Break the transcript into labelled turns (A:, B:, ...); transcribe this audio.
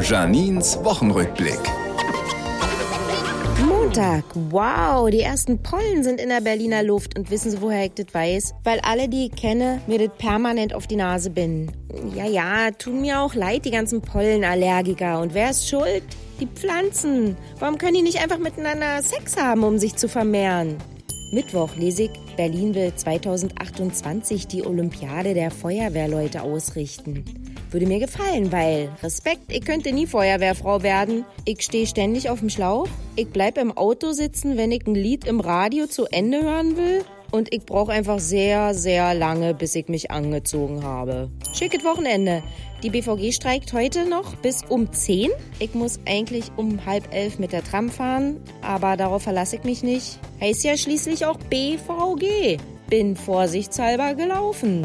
A: Janins Wochenrückblick.
B: Montag. Wow, die ersten Pollen sind in der Berliner Luft. Und wissen Sie, woher ich das weiß? Weil alle, die ich kenne, mir das permanent auf die Nase binden. Ja, ja, tun mir auch leid, die ganzen Pollenallergiker. Und wer ist schuld? Die Pflanzen. Warum können die nicht einfach miteinander Sex haben, um sich zu vermehren? Mittwoch lese ich, Berlin will 2028 die Olympiade der Feuerwehrleute ausrichten. Würde mir gefallen, weil Respekt, ich könnte nie Feuerwehrfrau werden. Ich stehe ständig auf dem Schlauch. Ich bleib im Auto sitzen, wenn ich ein Lied im Radio zu Ende hören will. Und ich brauche einfach sehr, sehr lange, bis ich mich angezogen habe. Schickes Wochenende. Die BVG streikt heute noch bis um 10. Ich muss eigentlich um halb elf mit der Tram fahren, aber darauf verlasse ich mich nicht. Heißt ja schließlich auch BVG. Bin vorsichtshalber gelaufen.